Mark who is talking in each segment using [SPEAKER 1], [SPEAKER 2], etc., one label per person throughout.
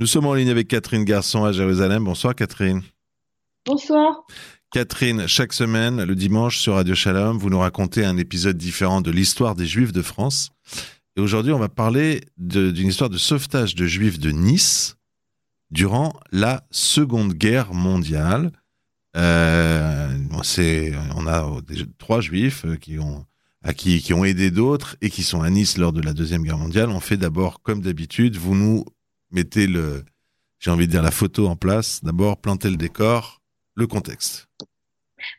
[SPEAKER 1] Nous sommes en ligne avec Catherine Garçon à Jérusalem. Bonsoir Catherine.
[SPEAKER 2] Bonsoir.
[SPEAKER 1] Catherine, chaque semaine, le dimanche sur Radio Shalom, vous nous racontez un épisode différent de l'histoire des Juifs de France. Et aujourd'hui, on va parler d'une histoire de sauvetage de Juifs de Nice durant la Seconde Guerre mondiale. Euh, on a trois Juifs qui ont, à qui, qui ont aidé d'autres et qui sont à Nice lors de la Deuxième Guerre mondiale. On fait d'abord, comme d'habitude, vous nous mettez le, j'ai envie de dire la photo en place. D'abord, planter le décor, le contexte.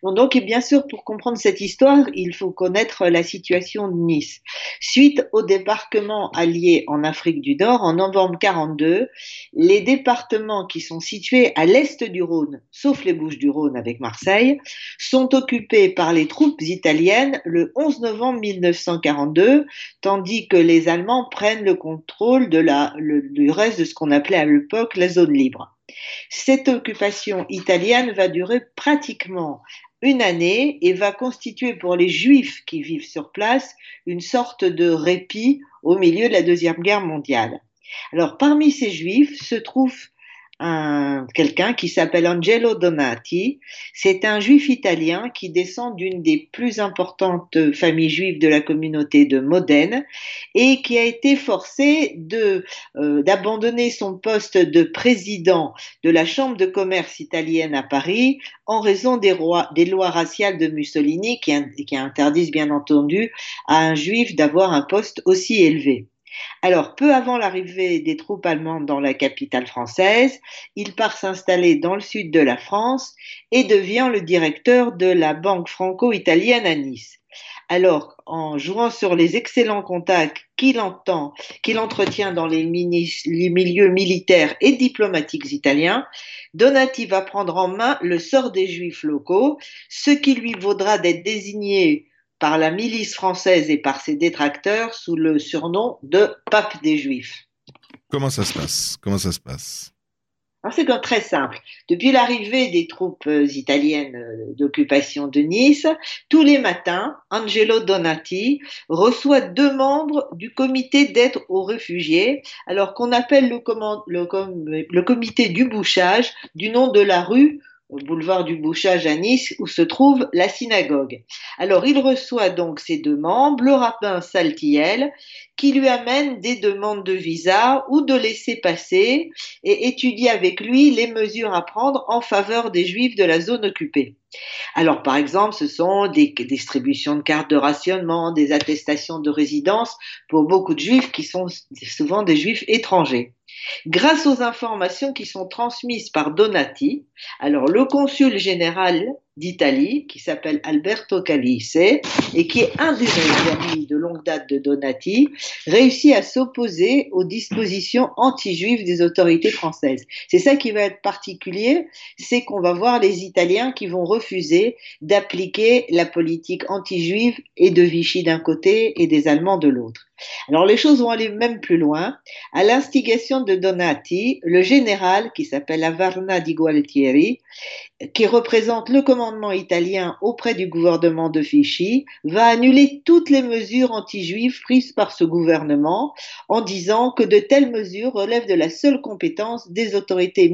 [SPEAKER 2] Bon, donc, bien sûr, pour comprendre cette histoire, il faut connaître la situation de Nice. Suite au débarquement allié en Afrique du Nord en novembre 42, les départements qui sont situés à l'est du Rhône, sauf les Bouches du Rhône avec Marseille, sont occupés par les troupes italiennes le 11 novembre 1942, tandis que les Allemands prennent le contrôle de la, du reste de ce qu'on appelait à l'époque la zone libre. Cette occupation italienne va durer pratiquement une année et va constituer pour les Juifs qui vivent sur place une sorte de répit au milieu de la Deuxième Guerre mondiale. Alors parmi ces Juifs se trouvent quelqu'un qui s'appelle Angelo Donati. C'est un juif italien qui descend d'une des plus importantes familles juives de la communauté de Modène et qui a été forcé de euh, d'abandonner son poste de président de la Chambre de commerce italienne à Paris en raison des, lois raciales de Mussolini qui, qui interdisent bien entendu à un juif d'avoir un poste aussi élevé. Alors, peu avant l'arrivée des troupes allemandes dans la capitale française, il part s'installer dans le sud de la France et devient le directeur de la banque franco-italienne à Nice. Alors, en jouant sur les excellents contacts qu'il entend, qu'il entretient dans les, les, milieux militaires et diplomatiques italiens, Donati va prendre en main le sort des juifs locaux, ce qui lui vaudra d'être désigné par la milice française et par ses détracteurs sous le surnom de pape des Juifs.
[SPEAKER 1] Comment ça se passe? Comment ça se passe?
[SPEAKER 2] C'est très simple. Depuis l'arrivée des troupes euh, italiennes euh, d'occupation de Nice, tous les matins, Angelo Donati reçoit deux membres du comité d'aide aux réfugiés, alors qu'on appelle le, le comité du bouchage du nom de la rue boulevard du Bouchage à Nice, où se trouve la synagogue. Alors il reçoit donc ces deux membres, le rabbin Saltiel, qui lui amène des demandes de visa ou de laisser passer et étudie avec lui les mesures à prendre en faveur des juifs de la zone occupée. Alors, par exemple, ce sont des distributions de cartes de rationnement, des attestations de résidence pour beaucoup de juifs qui sont souvent des juifs étrangers. Grâce aux informations qui sont transmises par Donati, alors le consul général d'Italie, qui s'appelle Alberto Calice, et qui est un des amis de longue date de Donati, réussit à s'opposer aux dispositions anti-juives des autorités françaises. C'est ça qui va être particulier, c'est qu'on va voir les Italiens qui vont refuser d'appliquer la politique anti-juive et de Vichy d'un côté et des Allemands de l'autre. Alors les choses vont aller même plus loin. À l'instigation de Donati, le général, qui s'appelle Avarna di Gualtieri, qui représente le commandement italien auprès du gouvernement de Vichy, va annuler toutes les mesures anti-juives prises par ce gouvernement en disant que de telles mesures relèvent de la seule compétence des autorités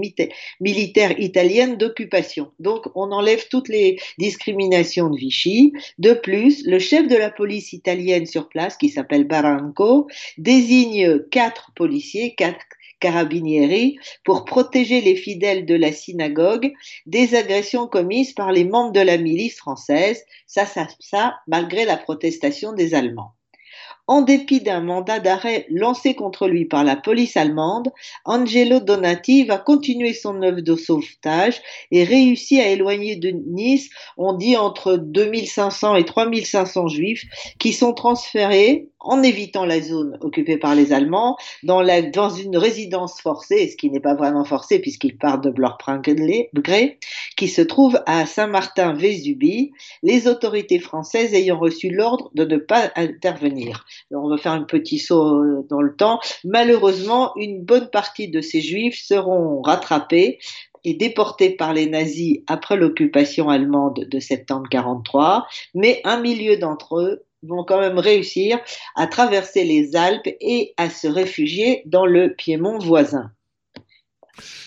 [SPEAKER 2] militaires italiennes d'occupation. Donc on enlève toutes les discriminations de Vichy. De plus, le chef de la police italienne sur place, qui s'appelle Baranco, désigne quatre policiers, quatre Carabinieri pour protéger les fidèles de la synagogue des agressions commises par les membres de la milice française, ça, ça, ça, malgré la protestation des Allemands. En dépit d'un mandat d'arrêt lancé contre lui par la police allemande, Angelo Donati va continuer son œuvre de sauvetage et réussit à éloigner de Nice, on dit entre 2500 et 3500 juifs qui sont transférés en évitant la zone occupée par les Allemands dans, une résidence forcée, ce qui n'est pas vraiment forcé puisqu'ils partent de leur gré, qui se trouve à Saint-Martin-Vésubie, les autorités françaises ayant reçu l'ordre de ne pas intervenir on va faire un petit saut euh, dans le temps. Malheureusement, une bonne partie de ces juifs seront rattrapés et déportés par les nazis après l'occupation allemande de septembre 43, mais un milieu d'entre eux vont quand même réussir à traverser les Alpes et à se réfugier dans le Piémont voisin.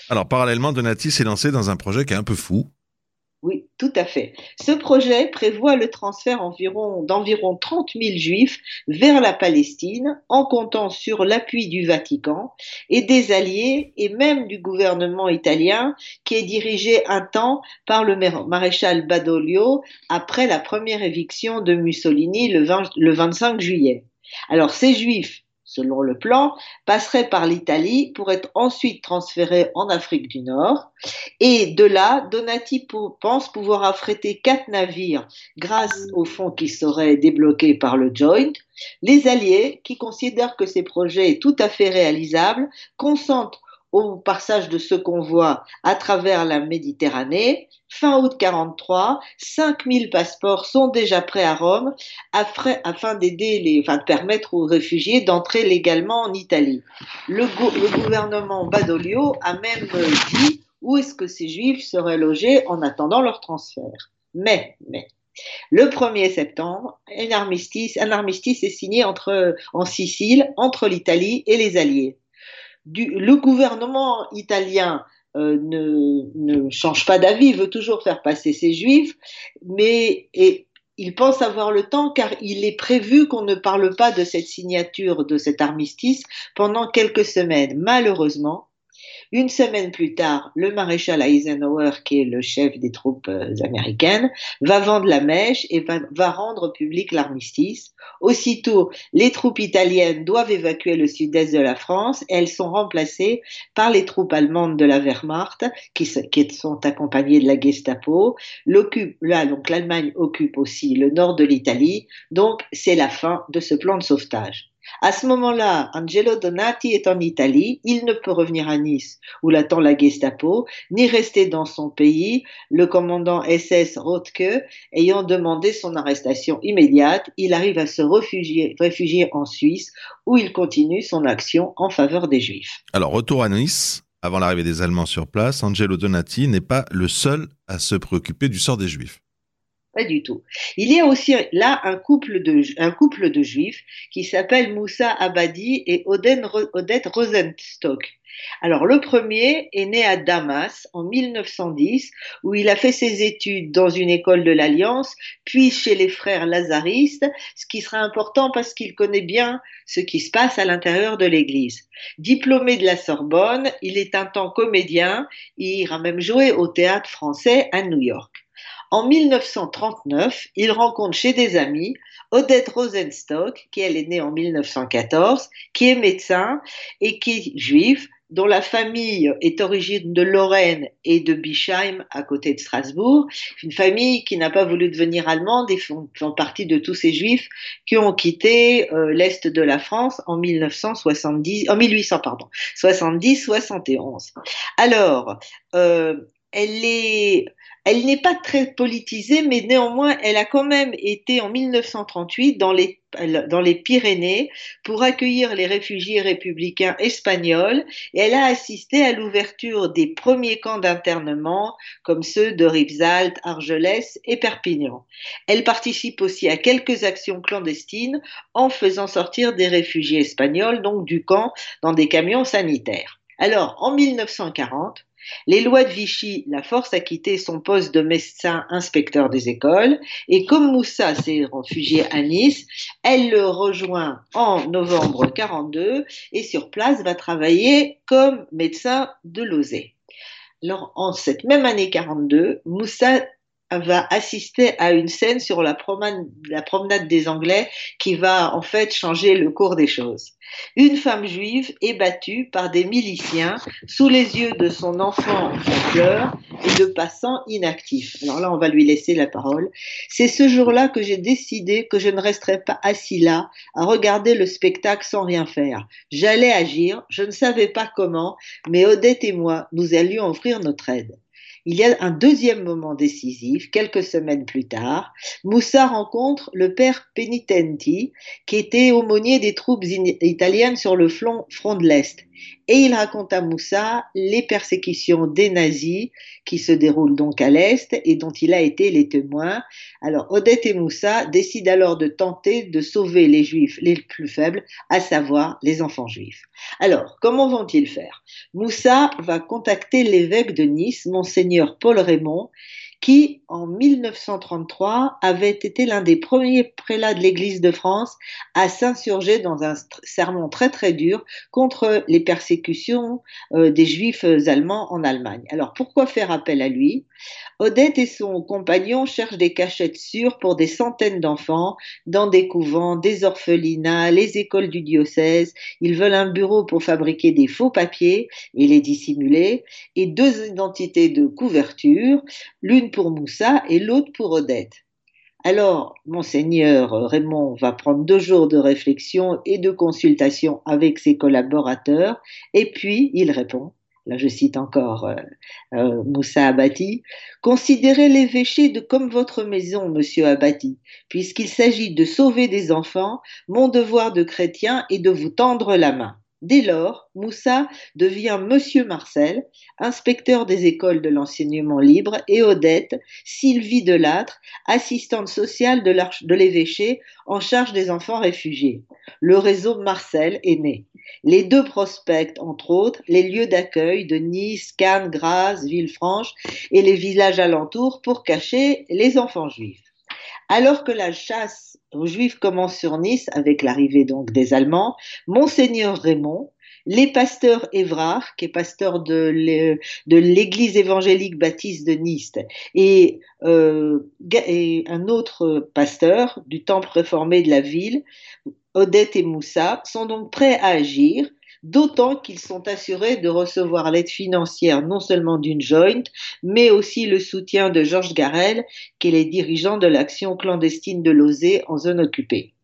[SPEAKER 1] Alors parallèlement, Donati s'est lancé dans un projet qui est un peu fou.
[SPEAKER 2] Oui, tout à fait. Ce projet prévoit le transfert d'environ 30 000 juifs vers la Palestine en comptant sur l'appui du Vatican et des alliés et même du gouvernement italien qui est dirigé un temps par le maréchal Badoglio après la première éviction de Mussolini le, le 25 juillet. Alors ces juifs selon le plan, passerait par l'Italie pour être ensuite transféré en Afrique du Nord. Et de là, Donati pense pouvoir affréter quatre navires grâce aux fonds qui seraient débloqués par le Joint. Les Alliés, qui considèrent que ces projets sont tout à fait réalisables, consentent au passage de ce convoi à travers la Méditerranée. Fin août 43, 5000 passeports sont déjà prêts à Rome afin d'aider les, enfin, de permettre aux réfugiés d'entrer légalement en Italie. Le, gouvernement Badoglio a même dit où est-ce que ces juifs seraient logés en attendant leur transfert. Mais, mais, le 1er septembre, un armistice, un armistice est signé entre, en Sicile entre l'Italie et les Alliés le gouvernement italien euh, ne, change pas d'avis, veut toujours faire passer ses juifs, mais il pense avoir le temps car il est prévu qu'on ne parle pas de cette signature, de cet armistice pendant quelques semaines. Malheureusement, une semaine plus tard, le maréchal Eisenhower, qui est le chef des troupes euh, américaines, va vendre la mèche et va, rendre public l'armistice. Aussitôt, les troupes italiennes doivent évacuer le sud-est de la France et elles sont remplacées par les troupes allemandes de la Wehrmacht qui, sont accompagnées de la Gestapo. L'Allemagne occupe aussi le nord de l'Italie. Donc, c'est la fin de ce plan de sauvetage. À ce moment-là, Angelo Donati est en Italie, il ne peut revenir à Nice où l'attend la Gestapo, ni rester dans son pays, le commandant SS Rothke ayant demandé son arrestation immédiate, il arrive à se réfugier, en Suisse où il continue son action en faveur des Juifs.
[SPEAKER 1] Alors, retour à Nice, avant l'arrivée des Allemands sur place, Angelo Donati n'est pas le seul à se préoccuper du sort des Juifs.
[SPEAKER 2] Pas du tout. Il y a aussi là un couple de, un couple de juifs qui s'appellent Moussa Abadi et Odette Rosenstock. Alors le premier est né à Damas en 1910 où il a fait ses études dans une école de l'Alliance, puis chez les frères lazaristes, ce qui sera important parce qu'il connaît bien ce qui se passe à l'intérieur de l'Église. Diplômé de la Sorbonne, il est un temps comédien, il ira même jouer au théâtre français à New York. En 1939, il rencontre chez des amis Odette Rosenstock, qui elle est née en 1914, qui est médecin et qui est juive, dont la famille est origine de Lorraine et de Bischheim, à côté de Strasbourg. Une famille qui n'a pas voulu devenir allemande et font, partie de tous ces juifs qui ont quitté euh, l'Est de la France en 1970, en 1800, pardon, 70-71. Alors, euh, elle est elle n'est pas très politisée, mais néanmoins, elle a quand même été en 1938 dans les, dans les Pyrénées pour accueillir les réfugiés républicains espagnols et elle a assisté à l'ouverture des premiers camps d'internement comme ceux de Rivesaltes, Argelès et Perpignan. Elle participe aussi à quelques actions clandestines en faisant sortir des réfugiés espagnols, donc du camp, dans des camions sanitaires. Alors, en 1940, les lois de Vichy la force à quitter son poste de médecin inspecteur des écoles et comme Moussa s'est réfugié à Nice, elle le rejoint en novembre 42 et sur place va travailler comme médecin de Lozé. Alors, en cette même année 42, Moussa va assister à une scène sur la promenade, des Anglais qui va en fait changer le cours des choses. Une femme juive est battue par des miliciens sous les yeux de son enfant en pleurs et de passants inactifs. Alors là, on va lui laisser la parole. C'est ce jour-là que j'ai décidé que je ne resterais pas assis là à regarder le spectacle sans rien faire. J'allais agir, je ne savais pas comment, mais Odette et moi, nous allions offrir notre aide. Il y a un deuxième moment décisif, quelques semaines plus tard. Moussa rencontre le père Penitenti, qui était aumônier des troupes italiennes sur le front de l'Est. Et il raconte à Moussa les persécutions des nazis qui se déroulent donc à l'Est et dont il a été les témoins. Alors Odette et Moussa décident alors de tenter de sauver les juifs les plus faibles, à savoir les enfants juifs. Alors, comment vont-ils faire? Moussa va contacter l'évêque de Nice, monseigneur Paul Raymond, qui, en 1933, avait été l'un des premiers prélats de l'Église de France à s'insurger dans un sermon très très dur contre les persécutions euh, des Juifs allemands en Allemagne. Alors pourquoi faire appel à lui? Odette et son compagnon cherchent des cachettes sûres pour des centaines d'enfants dans des couvents, des orphelinats, les écoles du diocèse. Ils veulent un bureau pour fabriquer des faux papiers et les dissimuler et deux identités de couverture, l'une pour Moussa et l'autre pour Odette. Alors, monseigneur Raymond va prendre deux jours de réflexion et de consultation avec ses collaborateurs, et puis il répond, là je cite encore euh, euh, Moussa Abati, considérez l'évêché de comme votre maison, monsieur Abati, puisqu'il s'agit de sauver des enfants, mon devoir de chrétien est de vous tendre la main. Dès lors, Moussa devient Monsieur Marcel, inspecteur des écoles de l'enseignement libre, et Odette, Sylvie Delattre, assistante sociale de l'évêché en charge des enfants réfugiés. Le réseau Marcel est né. Les deux prospectent, entre autres, les lieux d'accueil de Nice, Cannes, Grasse, Villefranche et les villages alentours pour cacher les enfants juifs. Alors que la chasse aux Juifs commence sur Nice avec l'arrivée donc des Allemands, Monseigneur Raymond, les pasteurs Évrard, qui est pasteur de l'église évangélique baptiste de Nice, euh, et, un autre pasteur du temple réformé de la ville, Odette et Moussa, sont donc prêts à agir d'autant qu'ils sont assurés de recevoir l'aide financière non seulement d'une joint, mais aussi le soutien de Georges Garel, qui est le dirigeant de l'action clandestine de Lozé en zone occupée.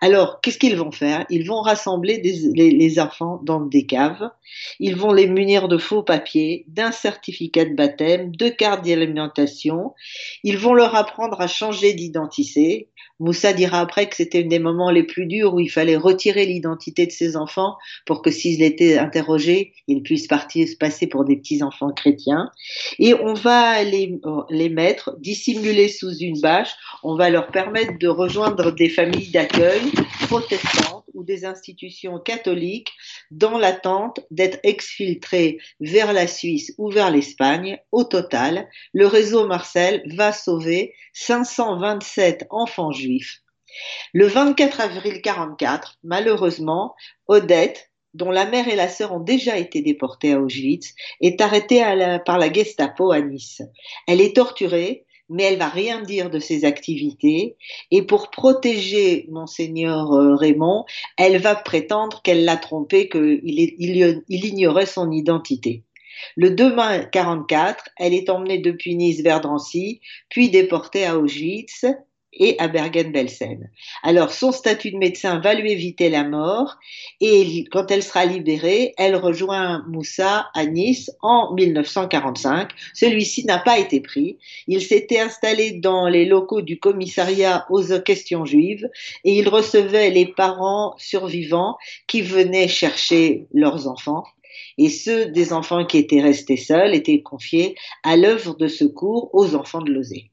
[SPEAKER 2] Alors, qu'est-ce qu'ils vont faire? Ils vont rassembler les, enfants dans des caves, ils vont les munir de faux papiers, d'un certificat de baptême, de cartes d'alimentation, ils vont leur apprendre à changer d'identité, Moussa dira après que c'était un des moments les plus durs où il fallait retirer l'identité de ses enfants pour que s'ils étaient interrogés, ils puissent partir, se passer pour des petits enfants chrétiens. Et on va les, les mettre dissimulés sous une bâche. On va leur permettre de rejoindre des familles d'accueil protestantes ou des institutions catholiques dans l'attente d'être exfiltrés vers la Suisse ou vers l'Espagne. Au total, le réseau Marcel va sauver 527 enfants juifs le 24 avril 44, malheureusement, Odette, dont la mère et la sœur ont déjà été déportées à Auschwitz, est arrêtée par la Gestapo à Nice. Elle est torturée, mais elle va rien dire de ses activités. Et pour protéger monseigneur euh, Raymond, elle va prétendre qu'elle l'a trompé, qu'il il ignorait son identité. Le 2 mai 44, elle est emmenée depuis Nice vers Drancy, puis déportée à Auschwitz et à Bergen-Belsen. Alors, son statut de médecin va lui éviter la mort et quand elle sera libérée, elle rejoint Moussa à Nice en 1945. Celui-ci n'a pas été pris. Il s'était installé dans les locaux du commissariat aux questions juives et il recevait les parents survivants qui venaient chercher leurs enfants et ceux des enfants qui étaient restés seuls étaient confiés à l'œuvre de secours aux enfants de Lozé.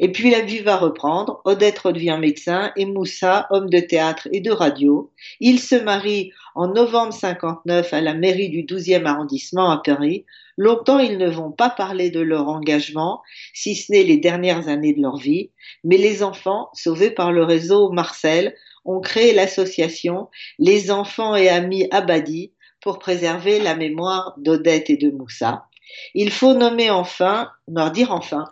[SPEAKER 2] Et puis la vie va reprendre. Odette redevient médecin et Moussa, homme de théâtre et de radio. Ils se marient en novembre 59 à la mairie du 12e arrondissement à Paris. Longtemps, ils ne vont pas parler de leur engagement, si ce n'est les dernières années de leur vie. Mais les enfants, sauvés par le réseau Marcel, ont créé l'association Les enfants et amis Abadi pour préserver la mémoire d'Odette et de Moussa. Il faut nommer enfin, leur dire enfin,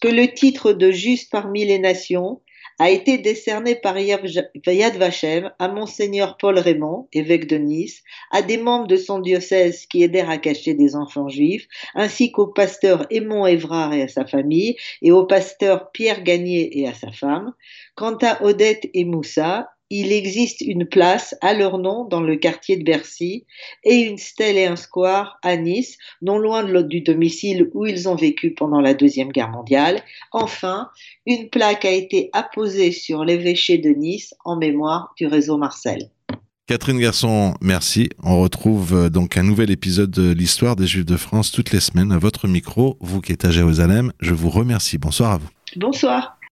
[SPEAKER 2] que le titre de juste parmi les nations a été décerné par Yad Vashem à Monseigneur Paul Raymond, évêque de Nice, à des membres de son diocèse qui aidèrent à cacher des enfants juifs, ainsi qu'au pasteur Aimon Évrard et à sa famille, et au pasteur Pierre Gagné et à sa femme. Quant à Odette et Moussa, il existe une place à leur nom dans le quartier de Bercy et une stèle et un square à Nice, non loin de du domicile où ils ont vécu pendant la Deuxième Guerre mondiale. Enfin, une plaque a été apposée sur l'évêché de Nice en mémoire du réseau Marcel.
[SPEAKER 1] Catherine Garçon, merci. On retrouve euh, donc un nouvel épisode de l'histoire des Juifs de France toutes les semaines à votre micro. Vous qui êtes à Jérusalem, je vous remercie. Bonsoir à vous.
[SPEAKER 2] Bonsoir.